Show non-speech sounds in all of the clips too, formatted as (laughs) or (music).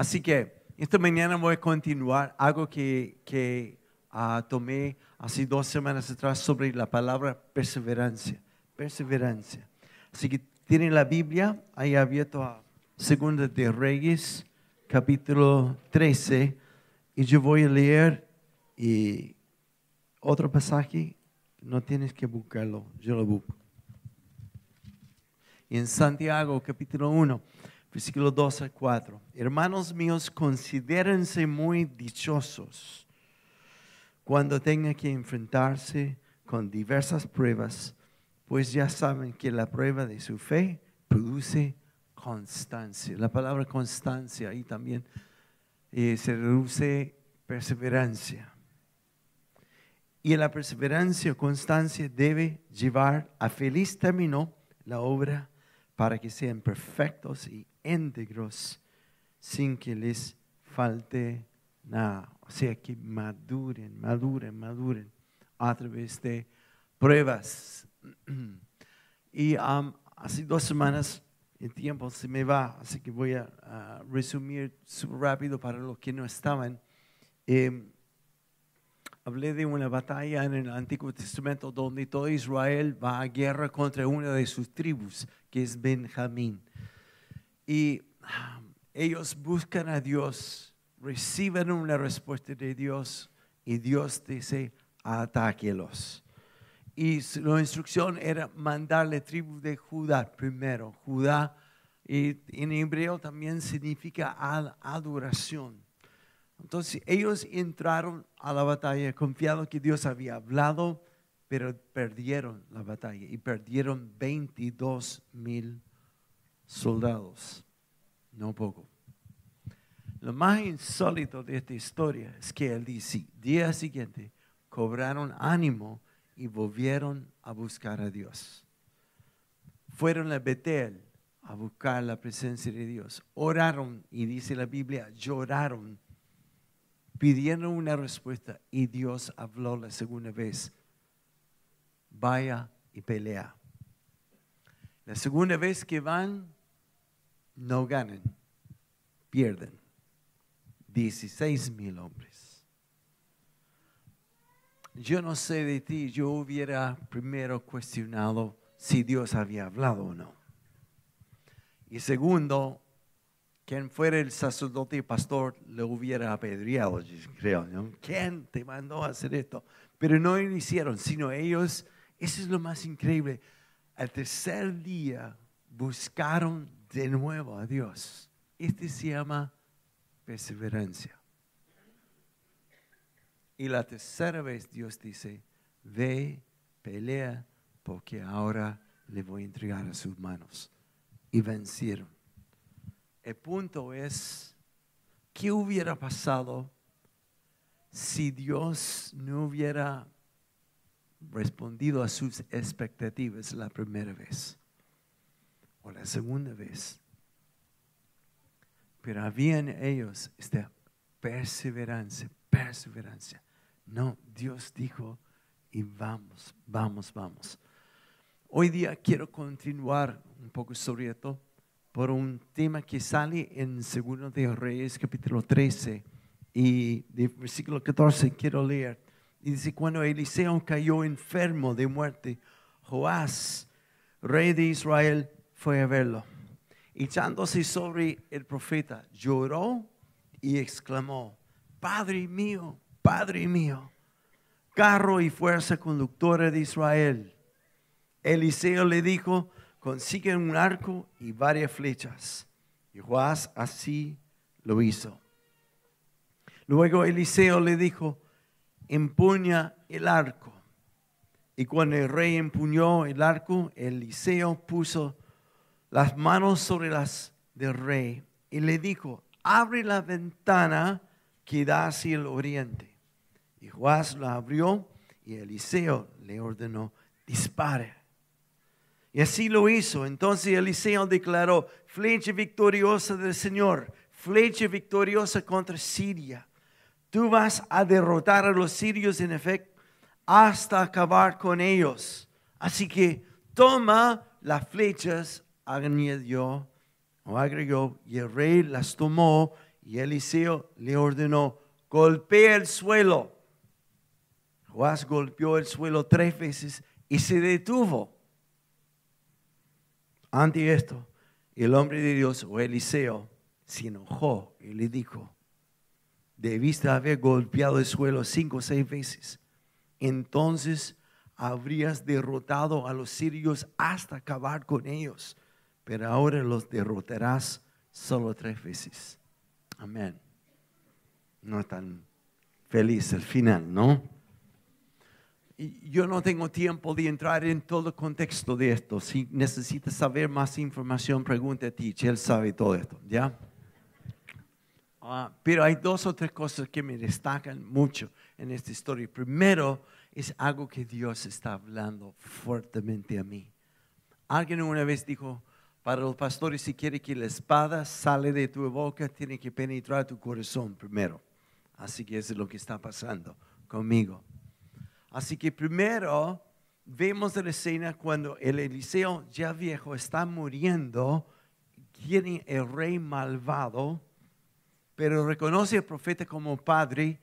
Así que esta mañana voy a continuar algo que, que ah, tomé hace dos semanas atrás sobre la palabra perseverancia. Perseverancia. Así que tienen la Biblia ahí abierto a Segunda de Reyes, capítulo 13, y yo voy a leer y otro pasaje, no tienes que buscarlo, yo lo busco. Y en Santiago, capítulo 1, versículo 2 al 4. Hermanos míos, considérense muy dichosos cuando tengan que enfrentarse con diversas pruebas, pues ya saben que la prueba de su fe produce constancia. La palabra constancia ahí también eh, se reduce perseverancia. Y la perseverancia o constancia debe llevar a feliz término la obra para que sean perfectos y íntegros sin que les falte nada. O sea, que maduren, maduren, maduren a través de pruebas. Y um, hace dos semanas el tiempo se me va, así que voy a, resumir rápido para los que no estaban. Em, hablé de una batalla en el Antiguo Testamento donde todo Israel va a guerra contra una de sus tribus, que es Benjamín. Y ah, ellos buscan a Dios, reciben una respuesta de Dios y Dios dice, atáquelos. Y la instrucción era mandarle tribu de Judá primero. Judá y en hebreo también significa adoración. Entonces ellos entraron a la batalla confiados que Dios había hablado, pero perdieron la batalla y perdieron 22 mil soldados, no poco. Lo más insólito de esta historia es que el día siguiente cobraron ánimo y volvieron a buscar a Dios. Fueron a Betel a buscar la presencia de Dios. Oraron y dice la Biblia, lloraron pidieron una respuesta y Dios habló la segunda vez. Vaya y pelea. La segunda vez que van, no ganan, pierden. 16 mil hombres. Yo no sé de ti, yo hubiera primero cuestionado si Dios había hablado o no. Y segundo, quien fuera el sacerdote y pastor le hubiera apedreado, creo. ¿Quién te mandó hacer esto? Pero no lo hicieron, sino ellos, eso es lo más increíble. Al tercer día buscaron de nuevo a Dios. Este se llama perseverancia. Y la tercera vez Dios dice, ve, pelea, porque ahora le voy a entregar a sus manos. Y vencieron. El punto es, ¿qué hubiera pasado si Dios no hubiera respondido a sus expectativas la primera vez o la segunda vez? Pero había en ellos esta perseverancia, perseverancia. No, Dios dijo y vamos, vamos, vamos. Hoy día quiero continuar un poco sobre esto por un tema que sale en Segundo de Reyes capítulo 13 y de versículo 14 quiero leer. Dice, cuando Eliseo cayó enfermo de muerte, Joás, rey de Israel, fue a verlo. Echándose sobre el profeta, lloró y exclamó, Padre mío, Padre mío, carro y fuerza conductora de Israel. Eliseo le dijo, consigue un arco y varias flechas. Y Joás así lo hizo. Luego Eliseo le dijo, empuña el arco. Y cuando el rey empuñó el arco, Eliseo puso las manos sobre las del rey y le dijo, abre la ventana que da hacia el oriente. Y Joás la abrió y Eliseo le ordenó, dispare. Y así lo hizo. Entonces Eliseo declaró, flecha victoriosa del Señor, flecha victoriosa contra Siria. Tú vas a derrotar a los sirios en efecto hasta acabar con ellos. Así que toma las flechas, añadió o agregó, y el rey las tomó Y Eliseo le ordenó, golpea el suelo. Joás golpeó el suelo tres veces y se detuvo. Ante esto, el hombre de Dios, o Eliseo, se enojó y le dijo, debiste haber golpeado el suelo cinco o seis veces. Entonces habrías derrotado a los sirios hasta acabar con ellos, pero ahora los derrotarás solo tres veces. Amén. No tan feliz el final, ¿no? Yo no tengo tiempo de entrar en todo el contexto de esto. Si necesitas saber más información, pregunte a ti. Él sabe todo esto, ¿ya? Ah, pero hay dos o tres cosas que me destacan mucho en esta historia. Primero, es algo que Dios está hablando fuertemente a mí. Alguien una vez dijo, para los pastores, si quiere que la espada sale de tu boca, tiene que penetrar tu corazón primero. Así que eso es lo que está pasando conmigo. Así que primero vemos la escena cuando el Eliseo ya viejo está muriendo, tiene el rey malvado, pero reconoce al profeta como padre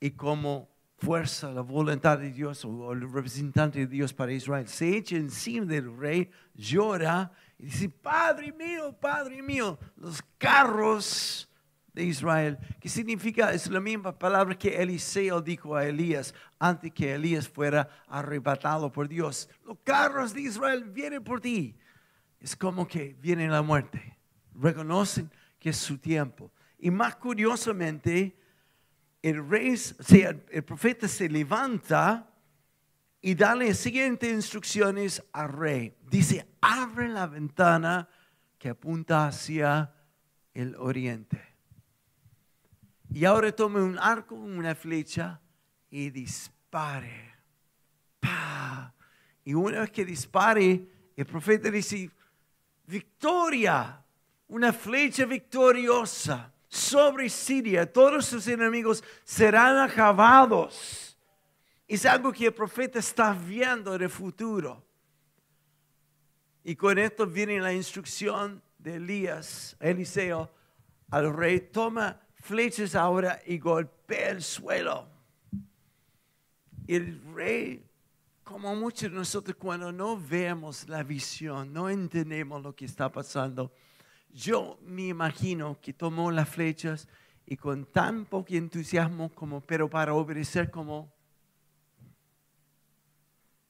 y como fuerza, la voluntad de Dios o el representante de Dios para Israel. Se echa encima del rey, llora y dice, Padre mío, Padre mío, los carros de Israel, que significa, es la misma palabra que Eliseo dijo a Elías antes que Elías fuera arrebatado por Dios. Los carros de Israel vienen por ti. Es como que viene la muerte. Reconocen que es su tiempo. Y más curiosamente, el rey, el profeta se levanta y da las siguientes instrucciones al rey. Dice, abre la ventana que apunta hacia el oriente. Y ahora tome un arco, una flecha y dispare. Y una vez que dispare, el profeta dice, victoria, una flecha victoriosa sobre Siria, todos sus enemigos serán acabados. Es algo que el profeta está viendo en el futuro. Y con esto viene la instrucción de Elías, Eliseo, al rey, toma flechas ahora y golpea el suelo. El rey, como muchos de nosotros, cuando no vemos la visión, no entendemos lo que está pasando, yo me imagino que tomó las flechas y con tan poco entusiasmo como, pero para obedecer como,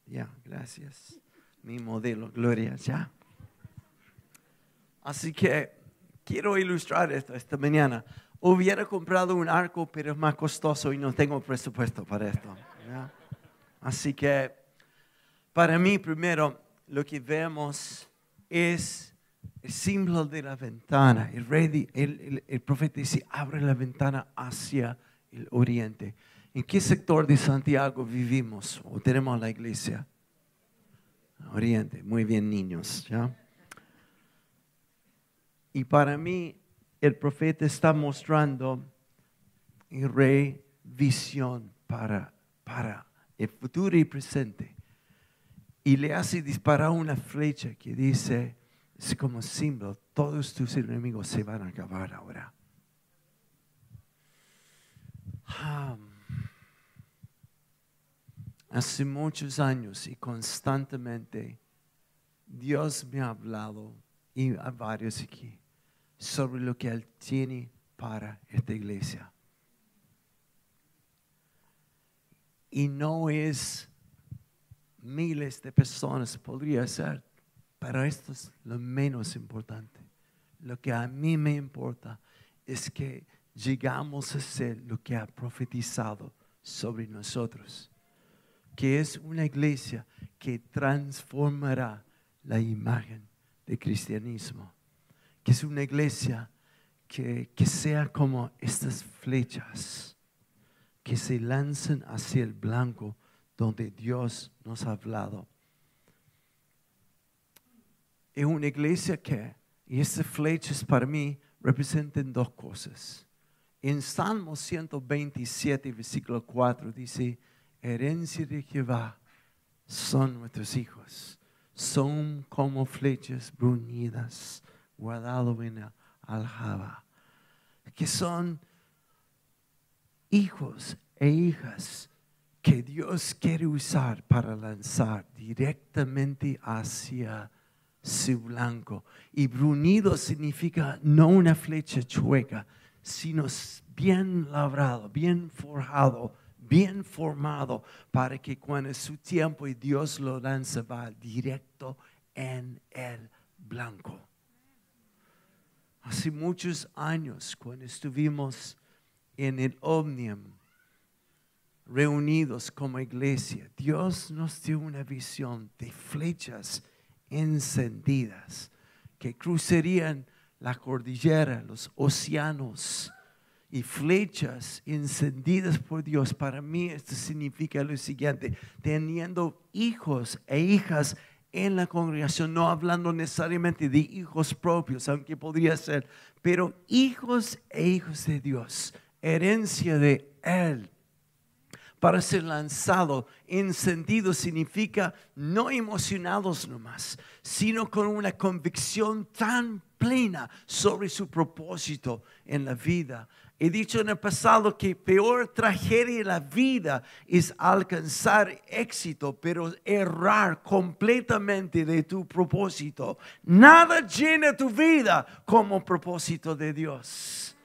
ya, gracias, mi modelo, Gloria, ya. Así que quiero ilustrar esto esta mañana. Hubiera comprado un arco, pero es más costoso y no tengo presupuesto para esto. Así que para mí primero lo que vemos es el símbolo de la ventana. El, rey, el, profeta dice, abre la ventana hacia el oriente. ¿En qué sector de Santiago vivimos o tenemos la iglesia? Oriente. Muy bien, niños. ¿ya? Y para mí, el profeta está mostrando el rey visión para, para el futuro y presente. Y le hace disparar una flecha que dice, como símbolo, todos tus enemigos se van a acabar ahora. hace muchos años y constantemente Dios me ha hablado y a varios aquí sobre lo que Él tiene para esta iglesia. Y no es miles de personas, podría ser pero esto es lo menos importante. Lo que a mí me importa es que llegamos a ser lo que ha profetizado sobre nosotros, que es una iglesia que transformará la imagen del cristianismo, que es una iglesia que, que sea como estas flechas que se lanzan hacia el blanco donde Dios nos ha hablado es una iglesia que, y estas flechas para mí representan dos cosas. En Salmo 127, versículo 4 dice, herencia de Jehová son nuestros hijos, son como flechas bruñidas, guardado en la aljaba. que son hijos e hijas que Dios quiere usar para lanzar directamente hacia su blanco. Y brunido significa no una flecha chueca, sino bien labrado, bien forjado, bien formado, para que cuando es su tiempo y Dios lo lanza, va directo en el blanco. Hace muchos años, cuando estuvimos en el Omnium, reunidos como iglesia, Dios nos dio una visión de flechas encendidas que cruzarían la cordillera, los océanos y flechas encendidas por Dios. Para mí esto significa lo siguiente, teniendo hijos e hijas en la congregación, no hablando necesariamente de hijos propios, aunque podría ser, pero hijos e hijos de Dios, herencia de Él para ser lanzado, encendido significa no emocionados nomás, sino con una convicción tan plena sobre su propósito en la vida. He dicho en el pasado que peor tragedia en la vida es alcanzar éxito, pero errar completamente de tu propósito. Nada llena tu vida como propósito de Dios.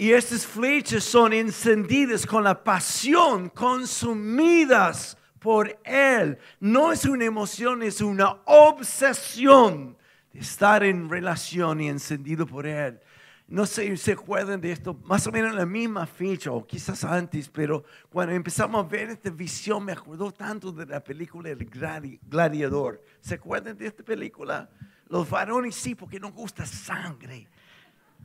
Y estas flechas son encendidas con la pasión, consumidas por Él. No es una emoción, es una obsesión de estar en relación y encendido por Él. No sé si se acuerdan de esto, más o menos la misma fecha, o quizás antes, pero cuando empezamos a ver esta visión, me acuerdo tanto de la película El Gladiador. ¿Se acuerdan de esta película? Los varones sí, porque no gusta sangre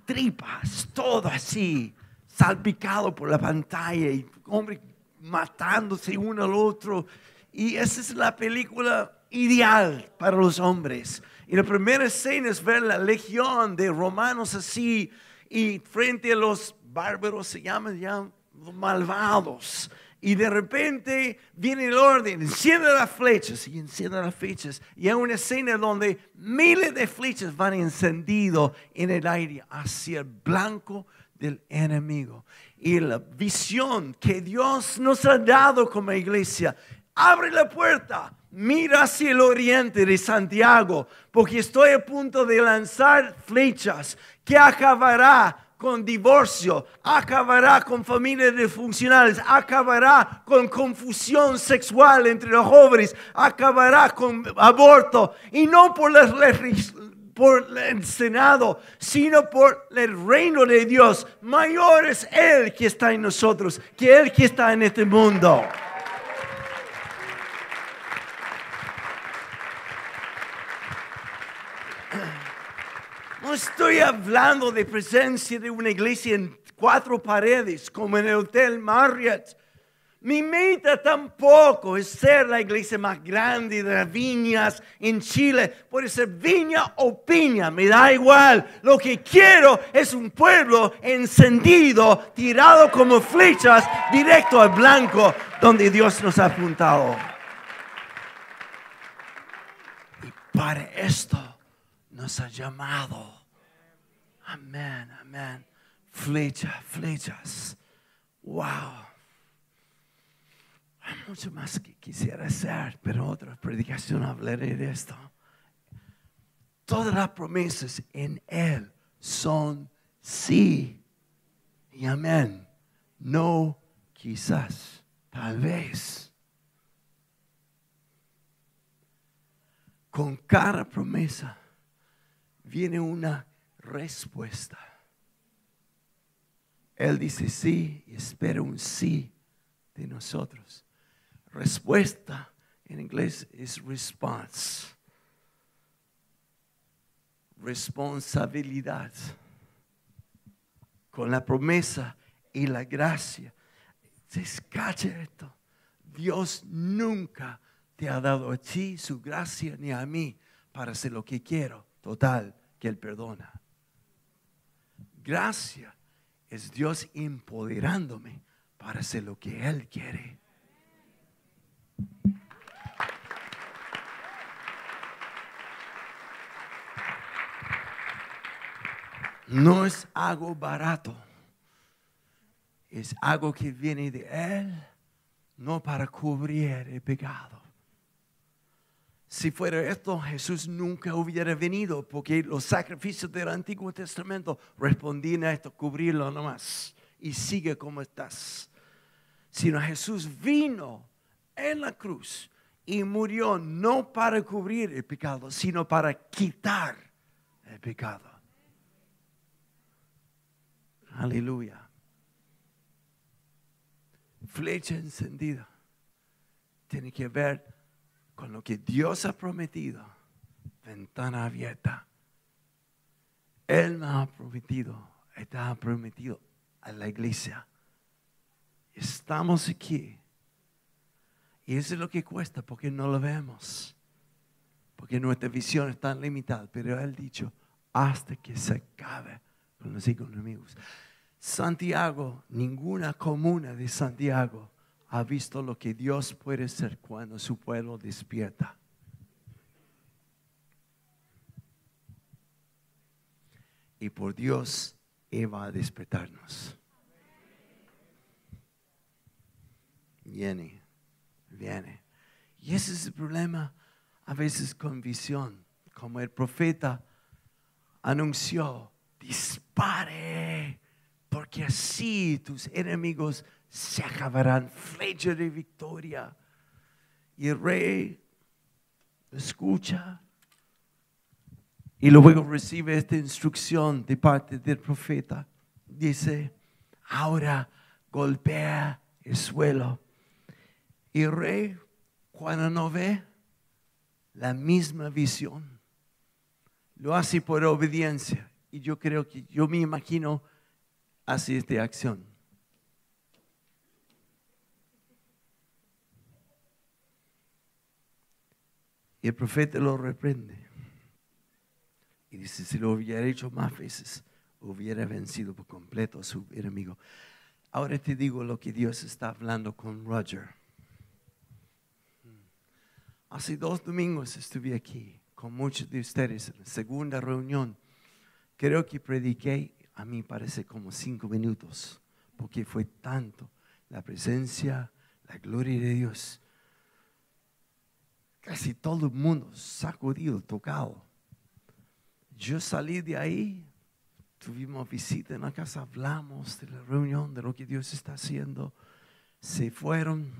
tripas, todo así, salpicado por la pantalla y hombre matándose uno al otro. Y esa es la película ideal para los hombres. Y la primera escena es ver la legión de romanos así y frente a los bárbaros se llaman ya malvados y de repente viene el orden, enciende las flechas y enciende las flechas. Y hay una escena donde miles de flechas van encendido en el aire hacia el blanco del enemigo. Y la visión que Dios nos ha dado como iglesia, abre la puerta, mira hacia el oriente de Santiago, porque estoy a punto de lanzar flechas que acabará con divorcio, acabará con familias disfuncionales, acabará con confusión sexual entre los jóvenes, acabará con aborto y no por, por el Senado, sino por el reino de Dios. Mayor es Él que está en nosotros que Él que está en este mundo. Estoy hablando de presencia de una iglesia en cuatro paredes, como en el Hotel Marriott. Mi meta tampoco es ser la iglesia más grande de las viñas en Chile. Puede ser viña o piña, me da igual. Lo que quiero es un pueblo encendido, tirado como flechas, directo al blanco, donde Dios nos ha apuntado. Y para esto nos ha llamado. Amén, amén. Flechas, flechas. Wow. Hay mucho más que quisiera hacer, pero otra predicación hablaré de esto. Todas las promesas en Él son sí y amén. No quizás, tal vez. Con cada promesa viene una respuesta. Él dice sí y espera un sí de nosotros. Respuesta en inglés es response. Responsabilidad. Con la promesa y la gracia. Descache esto. Dios nunca te ha dado a ti su gracia ni a mí para hacer lo que quiero. Total, que Él perdona. Gracia es Dios empoderándome para hacer lo que Él quiere. no es algo barato. Es algo que viene de Él, no para cubrir el pecado. Si fuera esto, Jesús nunca hubiera venido, porque los sacrificios del Antiguo Testamento respondían a esto, cubrirlo nomás, y sigue como estás. Sino Jesús vino en la cruz y murió no para cubrir el pecado, sino para quitar el pecado. Aleluya. Flecha encendida. Tiene que ver con lo que Dios ha prometido. Ventana abierta. Él me ha prometido, está prometido a la iglesia. Estamos aquí. Y eso es lo que cuesta porque no lo vemos. Porque nuestra visión es tan limitada. Pero Él dicho, hasta que se acabe con los enemigos. Santiago, ninguna comuna de Santiago ha visto lo que Dios puede hacer cuando su pueblo despierta. Y por Dios, Él va a despertarnos. Viene, viene. Y ese es el problema a veces con visión, como el profeta anunció, dispare, porque así tus enemigos se acabarán, flecha de victoria. Y el rey escucha y luego recibe esta instrucción de parte del profeta. Dice, ahora golpea el suelo. Y el rey, cuando no ve la misma visión, lo hace por obediencia. Y yo creo que, yo me imagino, hace esta acción. El profeta lo reprende. Y dice, si lo hubiera hecho más veces, hubiera vencido por completo a su enemigo. Ahora te digo lo que Dios está hablando con Roger. Hace dos domingos estuve aquí con muchos de ustedes en la segunda reunión. Creo que prediqué, a mí parece como cinco minutos, porque fue tanto la presencia, la gloria de Dios Casi todo el mundo sacudido, tocado. Yo salí de ahí, tuvimos visita en la casa, hablamos de la reunión, de lo que Dios está haciendo. Se fueron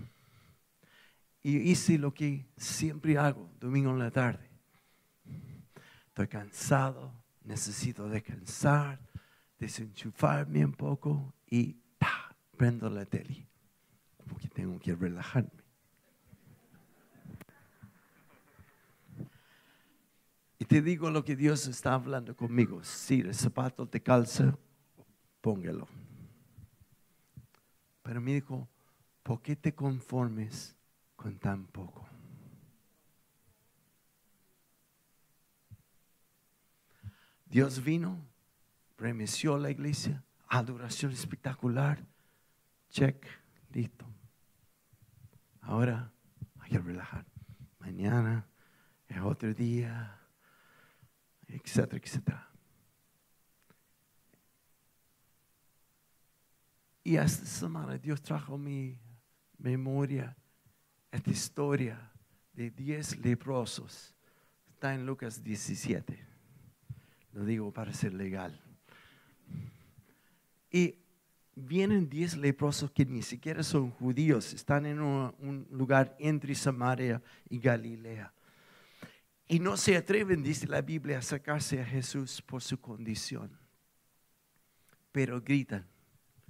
y hice lo que siempre hago, domingo en la tarde. Estoy cansado, necesito descansar, desenchufarme un poco y prendo la tele, porque tengo que relajarme. Te digo lo que Dios está hablando conmigo. Si el zapato te calza, póngalo. Pero me dijo, ¿por qué te conformes con tan poco? Dios vino, remeció la iglesia, adoración espectacular, check, listo. Ahora hay que relajar. Mañana es otro día etcétera, etcétera. Y esta semana Dios trajo mi memoria esta historia de diez leprosos. Está en Lucas 17. Lo digo para ser legal. Y vienen diez leprosos que ni siquiera son judíos, están en un lugar entre Samaria y Galilea. Y no se atreven, dice la Biblia, a sacarse a Jesús por su condición. Pero gritan,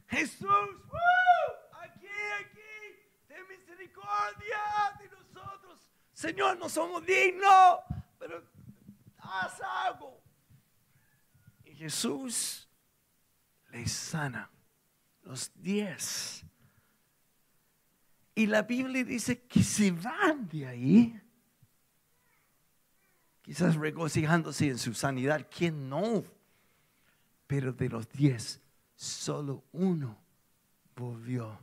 Jesús, aquí, aquí, ten misericordia de nosotros. Señor, no somos dignos, pero haz algo. Y Jesús les sana los diez. Y la Biblia dice que se van de ahí quizás regocijándose en su sanidad, ¿quién no? Pero de los diez, solo uno volvió.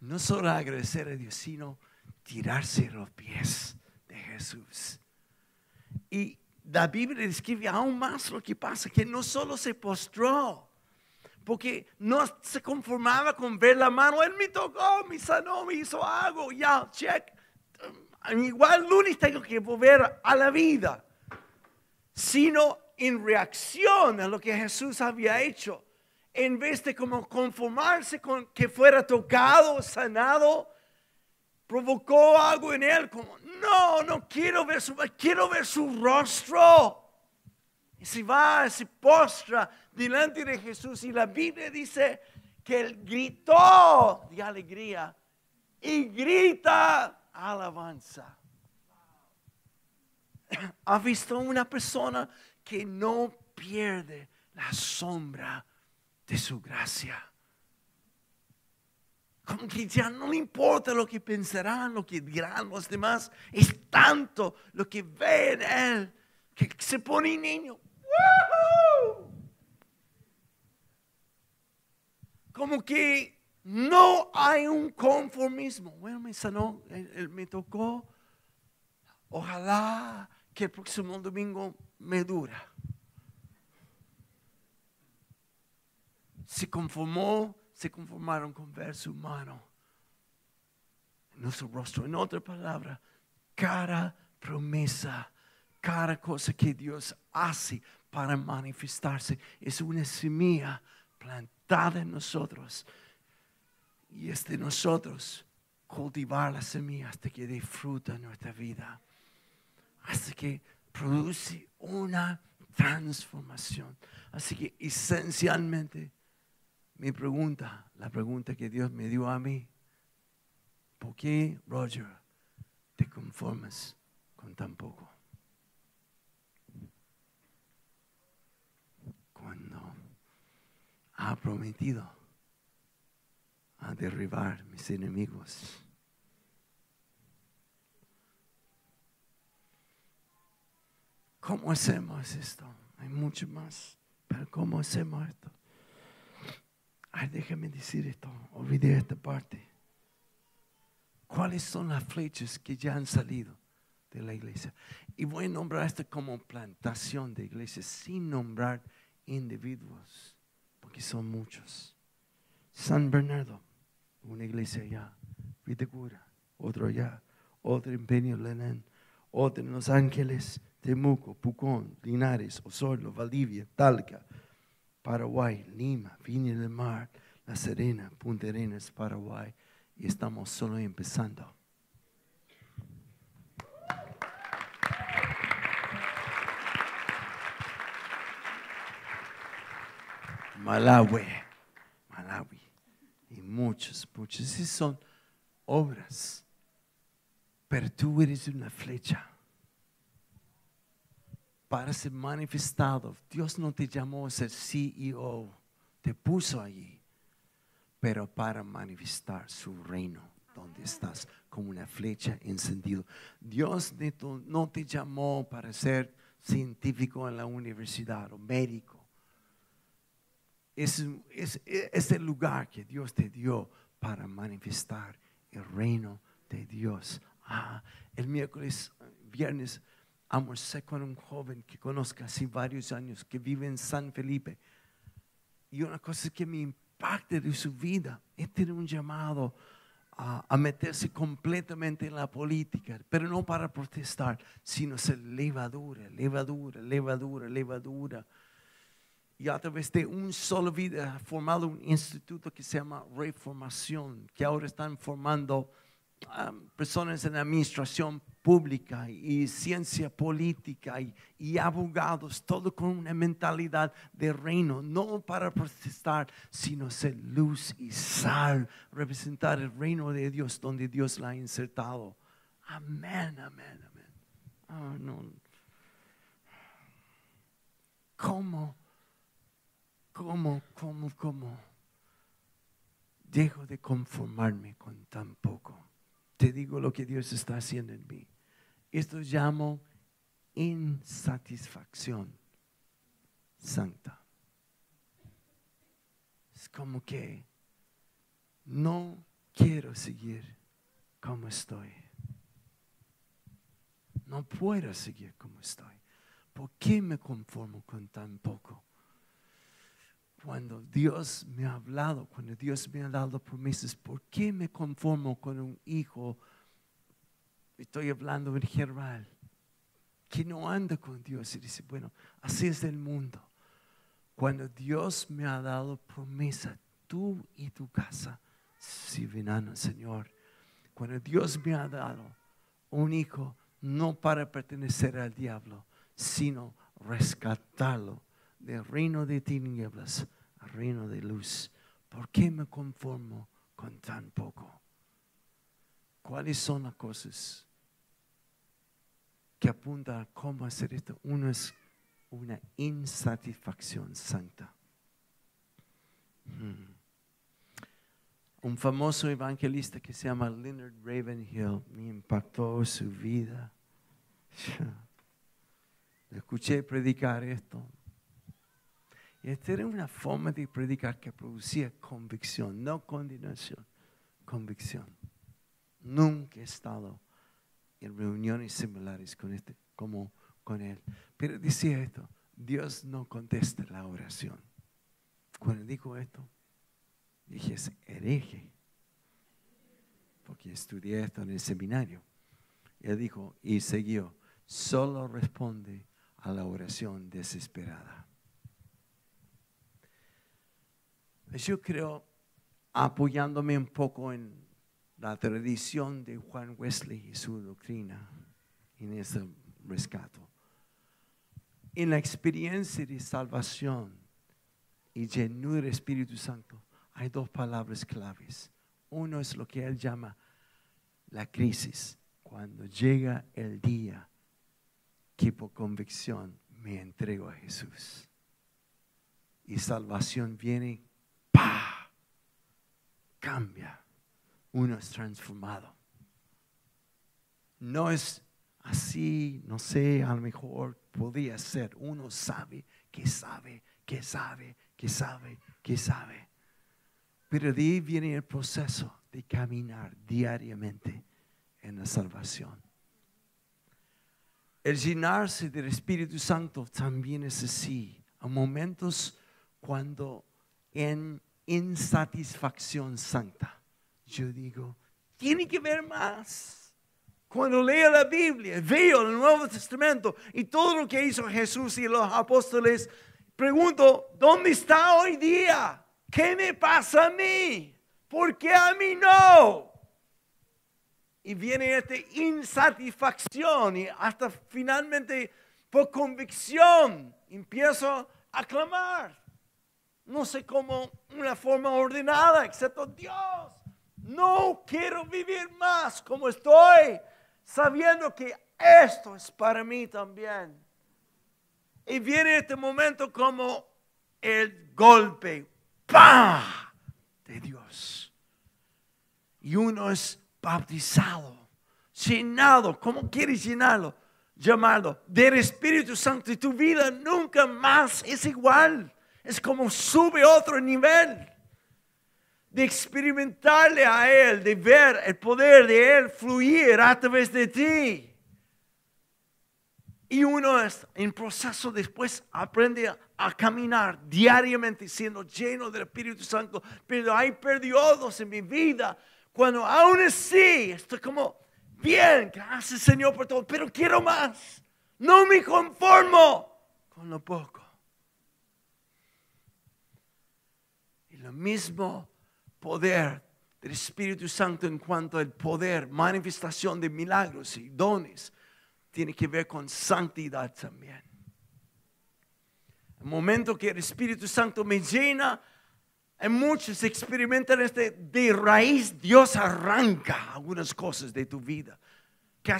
No solo agradecer a Dios, sino tirarse los pies de Jesús. Y la Biblia describe aún más lo que pasa, que no solo se postró, porque no se conformaba con ver la mano, Él me tocó, me sanó, me hizo algo, ya, check. Igual lunes tengo que volver a la vida, sino en reacción a lo que Jesús había hecho, en vez de como conformarse con que fuera tocado, sanado, provocó algo en él, como, no, no quiero ver su, quiero ver su rostro. Y se va, se postra delante de Jesús y la Biblia dice que él gritó de alegría y grita alabanza. (clears throat) ¿Ha visto una persona que no pierde la sombra de su gracia? Como que ya no le importa lo que pensarán, lo que dirán los demás. Es tanto lo que ve en él que se pone niño. Como que no hay un conformismo. Bueno, me sanó, me tocó. Ojalá que el próximo domingo me dura. Se conformó se conformaron con ver su mano en nuestro rostro. En otra palabra, cada promesa, cada cosa que Dios hace para manifestarse es una semilla plantada en nosotros. Y es de nosotros cultivar la semilla hasta que dé fruto en nuestra vida. Hasta que produce una transformación. Así que esencialmente mi pregunta, la pregunta que Dios me dio a mí, ¿por qué, Roger, te conformas con tan poco? Cuando ha prometido a derribar mis enemigos. ¿Cómo hacemos esto? Hay mucho más, pero ¿cómo hacemos esto? Ay, déjame decir esto, olvidé esta parte. ¿Cuáles son las flechas que ya han salido de la iglesia? Y voy a nombrar esto como plantación de iglesias sin nombrar individuos, porque son muchos. San Bernardo, una iglesia allá, Vitacura, otro allá, otro en Peña otro en Los Ángeles, Temuco, Pucón, Linares, Osorno, Valdivia, Talca, Paraguay, Lima, Viña del Mar, La Serena, Punta Arenas, Paraguay. Y estamos solo empezando. Malawi. Y muchos, muchos. Esas son obras. Pero tú eres una flecha para ser manifestado. Dios no te llamó a ser CEO, te puso allí, pero para manifestar su reino donde estás como una flecha encendida. Dios no te llamó para ser científico en la universidad o médico. Es, es el lugar que Dios te dio para manifestar el reino de Dios. Ah, el miércoles, viernes, almorcé con un joven que conozco hace varios años, que vive en San Felipe. Y una cosa que me impacta de su vida es tener un llamado a, a, meterse completamente en la política, pero no para protestar, sino ser levadura, levadura, levadura, levadura. Y a través de un solo vida ha formado un instituto que se llama Reformación, que ahora están formando personas en administración pública y ciencia política y, abogados, todo con una mentalidad de reino, no para protestar, sino ser luz y sal, representar el reino de Dios donde Dios la ha insertado. Amén, amén, amén. Ah, no. ¿Cómo? ¿Cómo? ¿Cómo? ¿Cómo? Dejo de conformarme con tan poco te digo lo que Dios está haciendo en mí. Esto llamo insatisfacción santa. Es como que no quiero seguir como estoy. No puedo seguir como estoy. ¿por qué me conformo con tan poco? Cuando Dios me ha hablado, cuando Dios me ha dado promesas, ¿por qué me conformo con un hijo? Estoy hablando en general, que no anda con Dios y dice, bueno, así es el mundo. Cuando Dios me ha dado promesa, tú y tu casa sirven al Señor. Cuando Dios me ha dado un hijo, no para pertenecer al diablo, sino rescatarlo del reino de tinieblas al reino de luz. ¿Por qué me conformo con tan poco? ¿Cuáles son las cosas que apuntan a cómo hacer esto? Uno es una insatisfacción santa. Hmm. Un famoso evangelista que se llama Leonard Ravenhill me impactó su vida. (laughs) Escuché predicar esto. Y esta era una forma de predicar que producía convicción, no condenación, convicción. Nunca he estado en reuniones similares con este, como con él. Pero decía esto, Dios no contesta la oración. Cuando dijo esto, dije, es hereje. Porque estudié esto en el seminario. Él dijo, y siguió, solo responde a la oración desesperada. Yo creo, apoyándome un poco en la tradición de Juan Wesley y su doctrina en ese rescato, en la experiencia de salvación y llenura del Espíritu Santo, hay dos palabras claves. Uno es lo que él llama la crisis, cuando llega el día que por convicción me entrego a Jesús. Y salvación viene, Cambia. Uno es transformado. No es así, no sé, a lo mejor podría ser. Uno sabe que sabe, que sabe, que sabe, que sabe. Pero de ahí viene el proceso de caminar diariamente en la salvación. El llenarse del Espíritu Santo también es así. A momentos cuando en insatisfacción santa, yo digo, tiene que ver más. Cuando leo la Biblia, veo el Nuevo Testamento y todo lo que hizo Jesús y los apóstoles, pregunto, ¿dónde está hoy día? ¿Qué me pasa a mí? ¿Por qué a mí no? Y viene esta insatisfacción y hasta finalmente por convicción empiezo a clamar. No sé cómo, una forma ordenada, excepto Dios. No quiero vivir más como estoy, sabiendo que esto es para mí también. Y viene este momento como el golpe, ¡pah! de Dios. Y uno es bautizado, llenado, ¿cómo quieres llenarlo? Llamarlo del Espíritu Santo y tu vida nunca más es igual. Es como sube otro nivel de experimentarle a Él, de ver el poder de Él fluir a través de ti. Y uno es en proceso después aprende a, caminar diariamente siendo lleno del Espíritu Santo. Pero hay periodos en mi vida cuando aún así estoy como, bien, gracias Señor por todo, pero quiero más. No me conformo con lo poco. Lo mismo poder del Espíritu Santo en cuanto al poder, manifestación de milagros y dones tiene que ver con santidad también. El momento que el Espíritu Santo me llena, en muchos experimentan este de raíz, Dios arranca algunas cosas de tu vida, que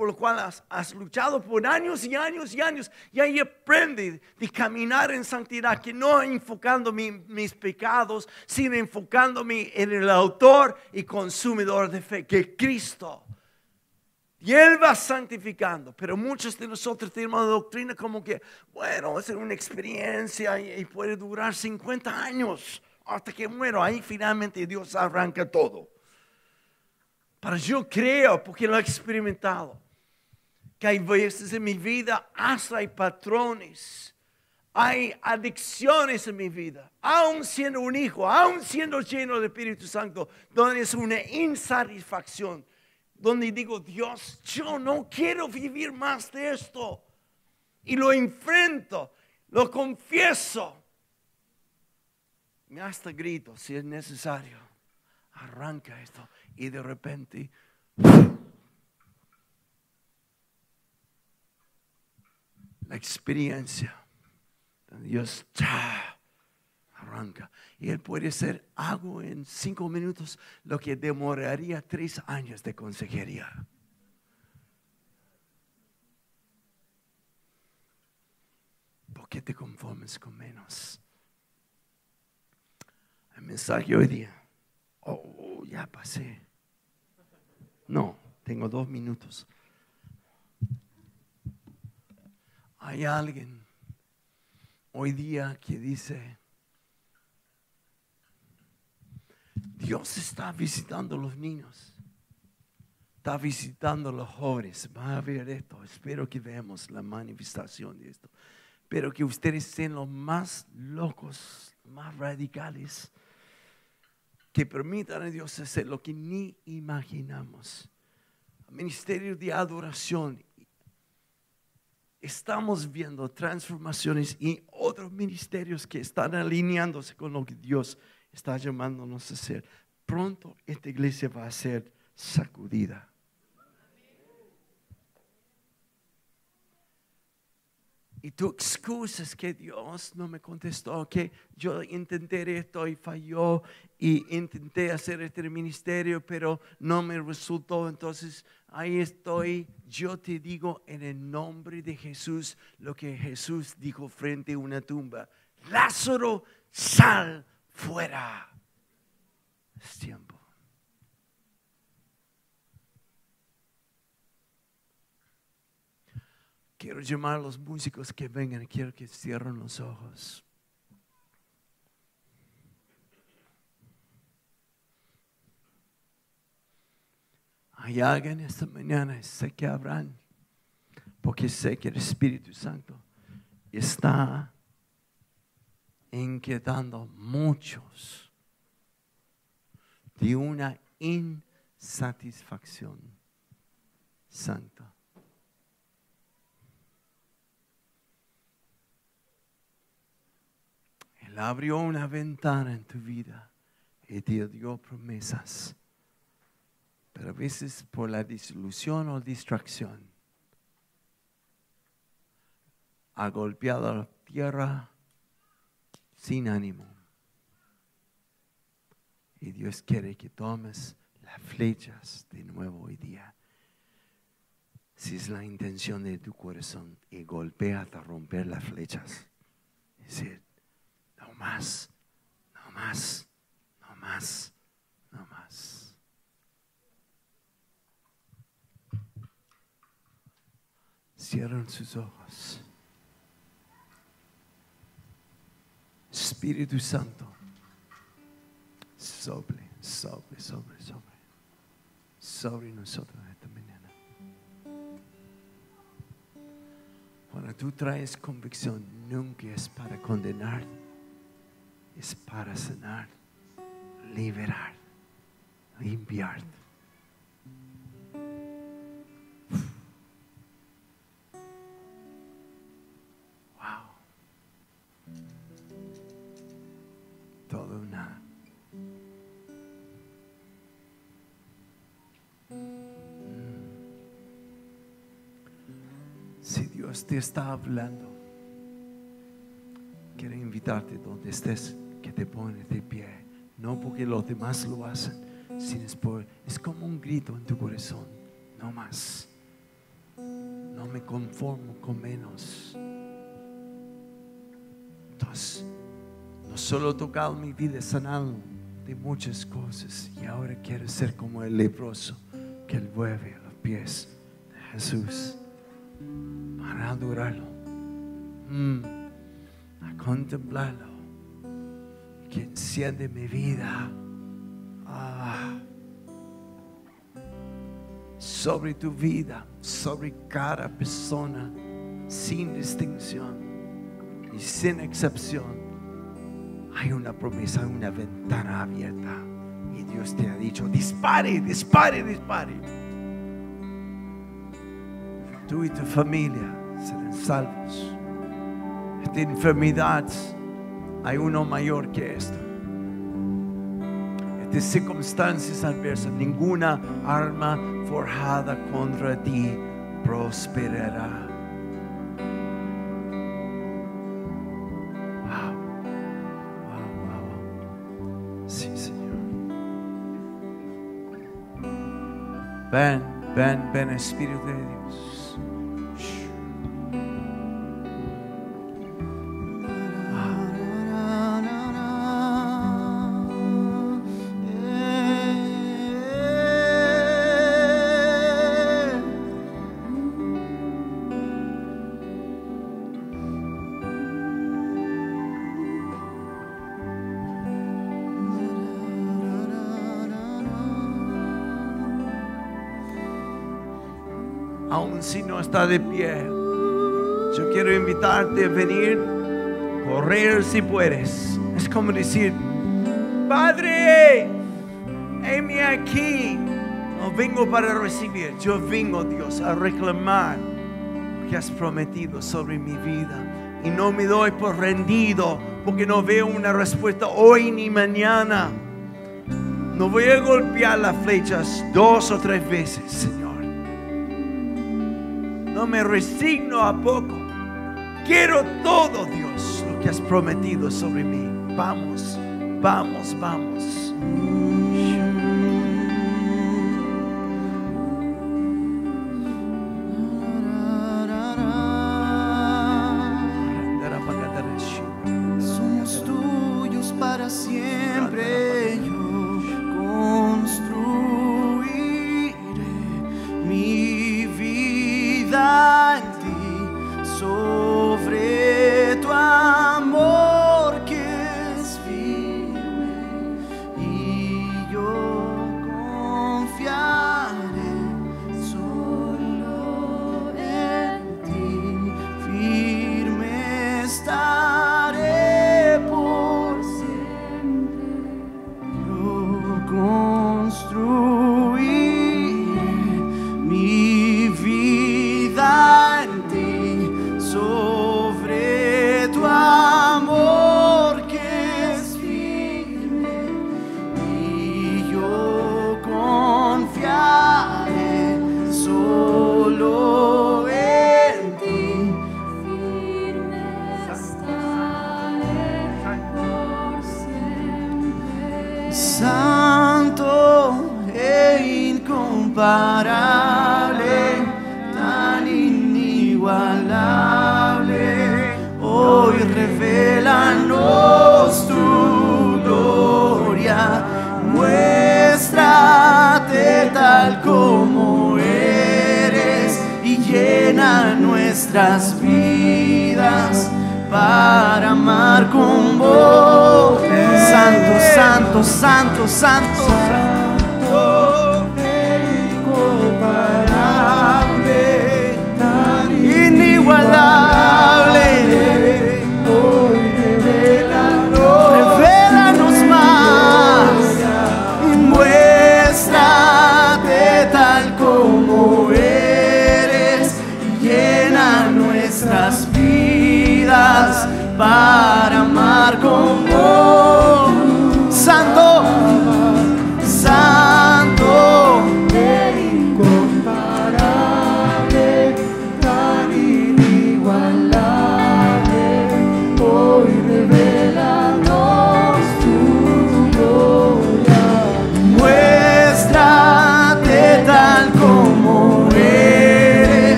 por lo cual has, luchado por años y años y años, y ahí aprende de caminar en santidad, que no enfocando mis pecados, sino enfocándome en el autor y consumidor de fe, que es Cristo. Y Él va santificando, pero muchos de nosotros tenemos doctrina como que, bueno, es una experiencia y, puede durar 50 años hasta que muero. Ahí finalmente Dios arranca todo. Pero yo creo, porque lo he experimentado, que hay veces en mi vida hasta hay patrones, hay adicciones en mi vida, aún siendo un hijo, aún siendo lleno del Espíritu Santo, donde es una insatisfacción, donde digo, Dios, yo no quiero vivir más de esto. Y lo enfrento, lo confieso. Me hasta grito si es necesario. Arranca esto y de repente la experiencia. Dios arranca. Y Él puede hacer algo en cinco minutos, lo que demoraría tres años de consejería. ¿Por qué te conformes con menos? El mensaje hoy día. Oh, ya pasé. No, tengo dos minutos. Hay alguien hoy día que dice, Dios está visitando a los niños, está visitando a los jóvenes. Va a ver esto, espero que veamos la manifestación de esto. Pero que ustedes sean los más locos, más radicales, que permitan a Dios hacer lo que ni imaginamos. Ministerio de adoración estamos viendo transformaciones y otros ministerios que están alineándose con lo que Dios está llamándonos a hacer. Pronto esta iglesia va a ser sacudida. Y tu excusa es que Dios no me contestó, que yo intenté esto y falló y intenté hacer este ministerio, pero no me resultó. Entonces ahí estoy. Yo te digo en el nombre de Jesús lo que Jesús dijo frente a una tumba. Lázaro, sal fuera. Es tiempo. Quiero llamar a los músicos que vengan, quiero que cierren los ojos. Hay alguien esta mañana, sé que habrán, porque sé que el Espíritu Santo está inquietando muchos de una insatisfacción santa. Él abrió una ventana en tu vida y te dio promesas. Pero a veces por la disilusión o distracción ha golpeado la tierra sin ánimo. Y Dios quiere que tomes las flechas de nuevo hoy día. Si es la intención de tu corazón y golpea hasta romper las flechas. Decir, no más, no más, no más, no más. Cierran sus ojos. Espíritu Santo, sobre, sobre, sobre, sobre, sobre nosotros esta mañana. Cuando tú traes convicción, nunca es para condenar es para sanar, liberar, limpiar. Wow. Todo una. Mm. Si Dios te está hablando, invitarte donde estés que te pone de pie. No porque los demás lo hacen, sino es, por, es como un grito en tu corazón. No más. No me conformo con menos. Entonces, no solo tocado mi vida sanado de muchas cosas y ahora quiero ser como el leproso que él vuelve a los pies de Jesús para adorarlo, mm, contemplarlo que enciende mi vida. Ah. sobre tu vida, sobre cada persona, sin distinción y sin excepción. Hay una promesa, una ventana abierta. Y Dios te ha dicho, dispare, dispare, dispare. Tú y tu familia serán salvos. Esta enfermedad, hay uno mayor que esto. Estas circunstancias adversas, ninguna arma forjada contra ti prosperará. Wow, wow, wow. Sí, Señor. Ven, ven, ven, Espíritu de Dios. Si no está de pie, yo quiero invitarte a venir, correr si puedes. Es como decir, Padre, heme aquí. No vengo para recibir, yo vengo, Dios, a reclamar lo que has prometido sobre mi vida. Y no me doy por rendido porque no veo una respuesta hoy ni mañana. No voy a golpear las flechas dos o tres veces. No me resigno a poco. Quiero todo, Dios, lo que has prometido sobre mí. Vamos, vamos, vamos. Para amar con vos. Santo, santo, santo, santo. incomparable,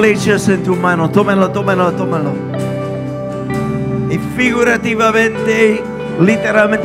flechas en tu mano, tómalo, tómalo, tómalo. Y figurativamente, literalmente